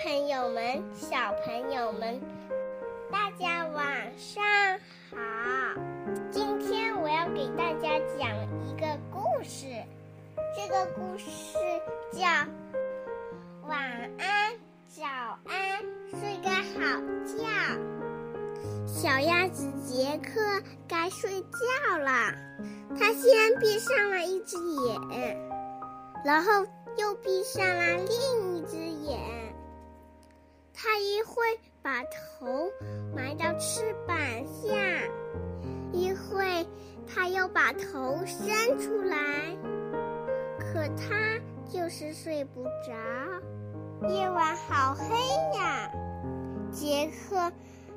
朋友们，小朋友们，大家晚上好！给大家讲一个故事，这个故事叫《晚安，早安，睡个好觉》。小鸭子杰克该睡觉了，它先闭上了一只眼，然后又闭上了另一只眼。他一会把头埋到翅膀下，一会他又把头伸出来，可他就是睡不着。夜晚好黑呀，杰克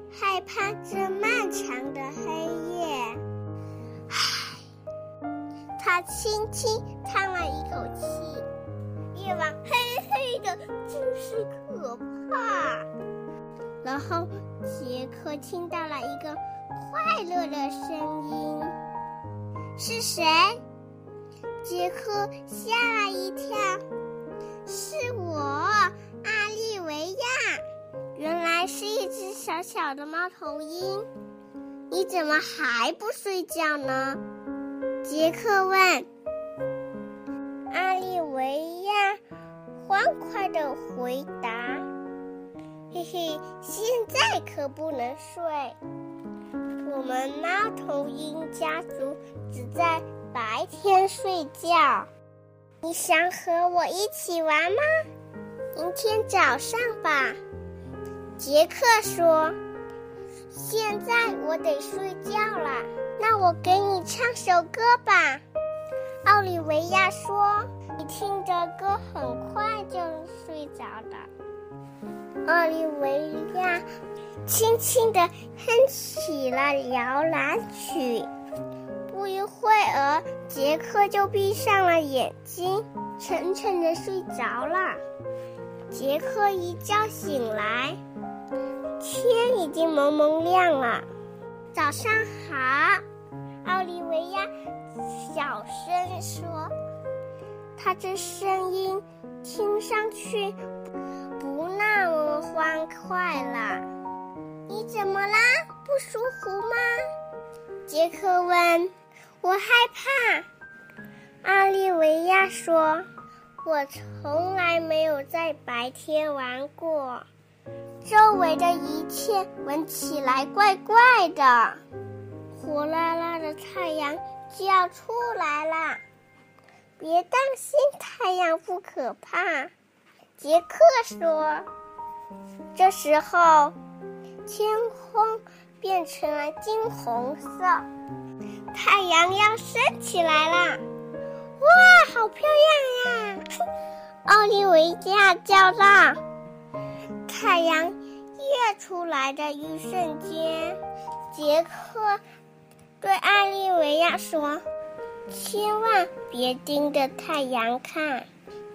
害怕这漫长的黑夜。唉，他轻轻叹了一口气。夜晚黑黑的，真是可怕。然后杰克听到了一个快乐的声音，是谁？杰克吓了一跳，是我，阿利维亚。原来是一只小小的猫头鹰。你怎么还不睡觉呢？杰克问。阿利维亚欢快的回答：“嘿嘿，现在可不能睡。我们猫头鹰家族只在白天睡觉。你想和我一起玩吗？明天早上吧。”杰克说：“现在我得睡觉了，那我给你唱首歌吧。”奥利维亚说：“你听着歌，很快就睡着了。”奥利维亚轻轻地哼起了摇篮曲。不一会儿，杰克就闭上了眼睛，沉沉的睡着了。杰克一觉醒来，天已经蒙蒙亮了。早上好，奥利维亚。小声说：“他这声音听上去不那么欢快了。你怎么啦？不舒服吗？”杰克问。“我害怕。”阿利维亚说：“我从来没有在白天玩过，周围的一切闻起来怪怪的，火辣辣的太阳。”就要出来了，别担心，太阳不可怕。杰克说。这时候，天空变成了金红色，太阳要升起来了。哇，好漂亮呀！奥利维亚叫道。太阳跃出来的一瞬间，杰克。对艾利维亚说：“千万别盯着太阳看，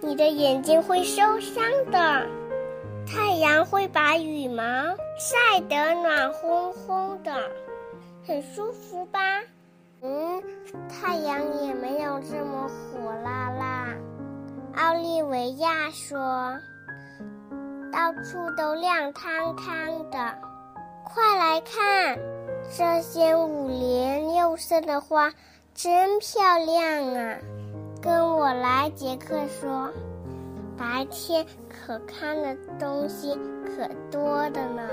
你的眼睛会受伤的。太阳会把羽毛晒得暖烘烘的，很舒服吧？嗯，太阳也没有这么火辣辣。”奥利维亚说：“到处都亮堂堂的，快来看！”这些五颜六色的花真漂亮啊！跟我来，杰克说。白天可看的东西可多的呢。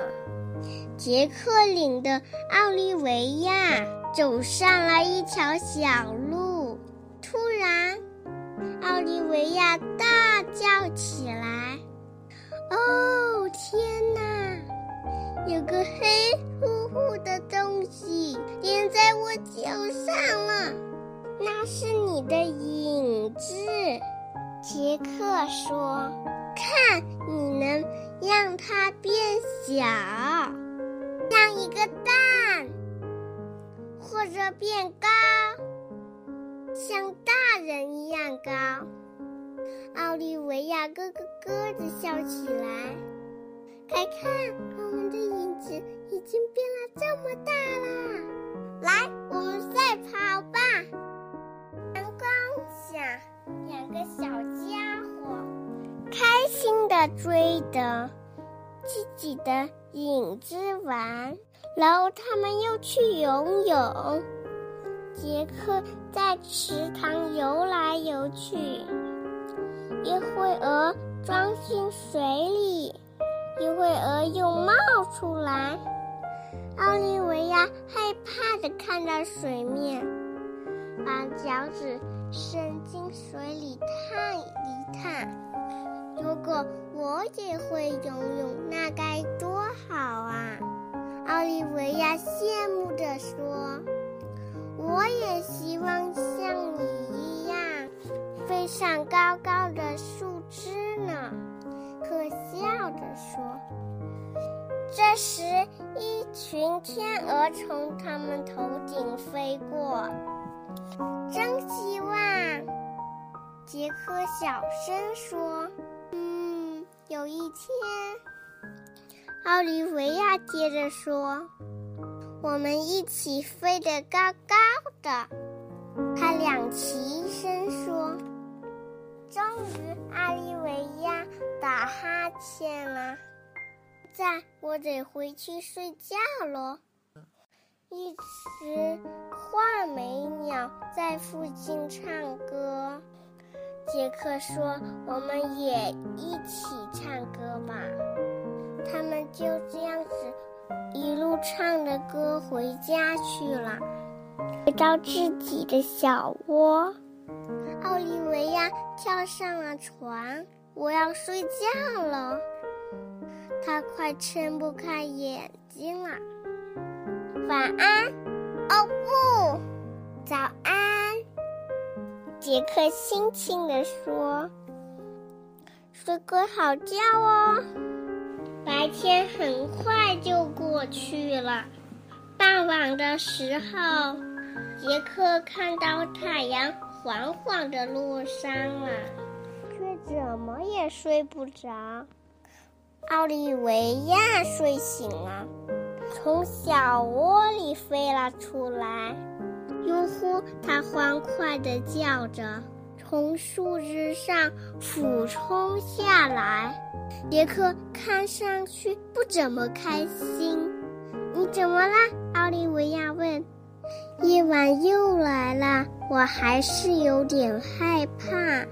杰克领的奥利维亚走上了一条小路，突然，奥利维亚大叫起来：“哦，天哪！有个黑乎乎的东西……”粘在我脚上了，那是你的影子。杰克说：“看，你能让它变小，像一个蛋，或者变高，像大人一样高。奥利维亚咯咯咯地笑起来。快看，我们的影子已经变了这么大了！来，我们赛跑吧！两个小家伙开心地追着自己的影子玩，然后他们又去游泳。杰克在池塘游来游去，一会儿钻进水里，一会儿又冒出来。奥利维亚害怕的看着水面，把脚趾伸进水里探一探。如果我也会游泳，那该多好啊！奥利维亚羡慕地说。我也希望像你一样飞上高高的树枝呢，可笑着说。这时，一群天鹅从他们头顶飞过，小声说：“嗯，有一天。”奥利维亚接着说。我们一起飞得高高的，他两齐声说：“终于，奥利维亚打哈欠了。在，我得回去睡觉喽。”一只画眉鸟在附近唱歌。杰克说：“我们也一起唱歌吧。”他们就这样子。一路唱着歌回家去了，回到自己的小窝。奥利维亚跳上了床，我要睡觉了。他快睁不开眼睛了。晚安，哦不，早安。杰克轻轻地说：“睡个好觉哦。”白天很快就过去了，傍晚的时候，杰克看到太阳缓缓地落山了，却怎么也睡不着。奥利维亚睡醒了，从小窝里飞了出来，哟呼！它欢快地叫着，从树枝上俯冲下来。杰克看上去不怎么开心。你怎么啦？奥利维亚问。夜晚又来了，我还是有点害怕。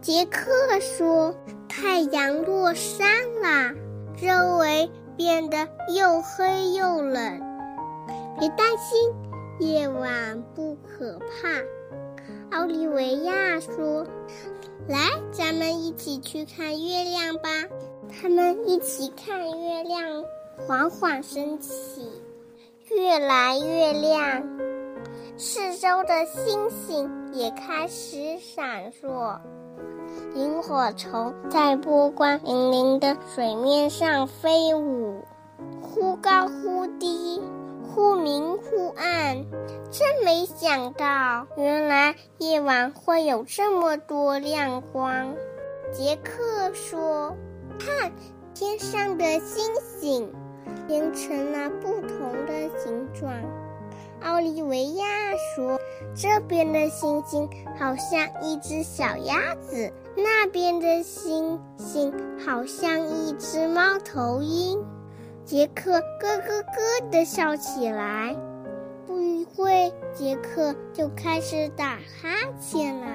杰克说：“太阳落山了，周围变得又黑又冷。别担心，夜晚不可怕。”奥利维亚说。来，咱们一起去看月亮吧。他们一起看月亮，缓缓升起，越来越亮。四周的星星也开始闪烁。萤火虫在波光粼粼的水面上飞舞，忽高忽低。忽明忽暗，真没想到，原来夜晚会有这么多亮光。杰克说：“看，天上的星星变成了不同的形状。”奥利维亚说：“这边的星星好像一只小鸭子，那边的星星好像一只猫头鹰。”杰克咯咯咯地笑起来，不一会，杰克就开始打哈欠了。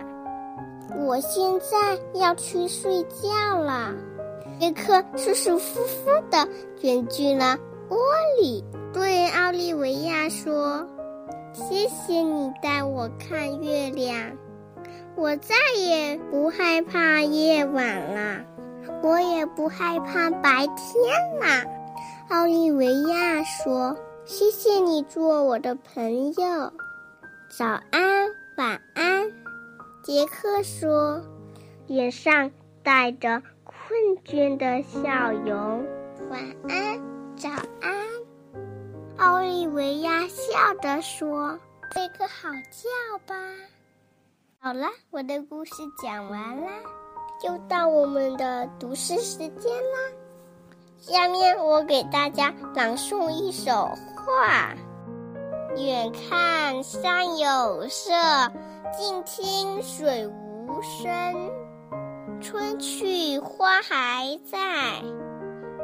我现在要去睡觉了。杰克舒舒服服地卷进了窝里，对奥利维亚说：“谢谢你带我看月亮，我再也不害怕夜晚了，我也不害怕白天了。”奥利维亚说：“谢谢你做我的朋友。”早安，晚安。杰克说，脸上带着困倦的笑容。晚安，早安。奥利维亚笑着说：“睡个好觉吧。”好了，我的故事讲完啦，又到我们的读诗时间啦。下面我给大家朗诵一首画：远看山有色，近听水无声。春去花还在，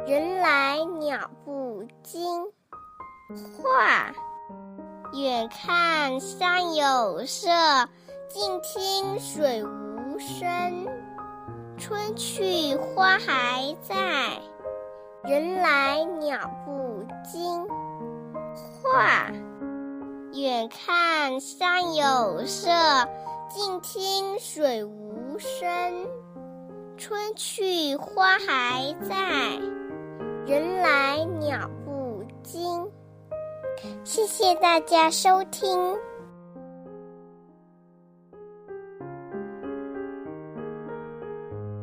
人来鸟不惊。画：远看山有色。近听水无声，春去花还在，人来鸟不惊。画：远看山有色，近听水无声。春去花还在，人来鸟不惊。谢谢大家收听。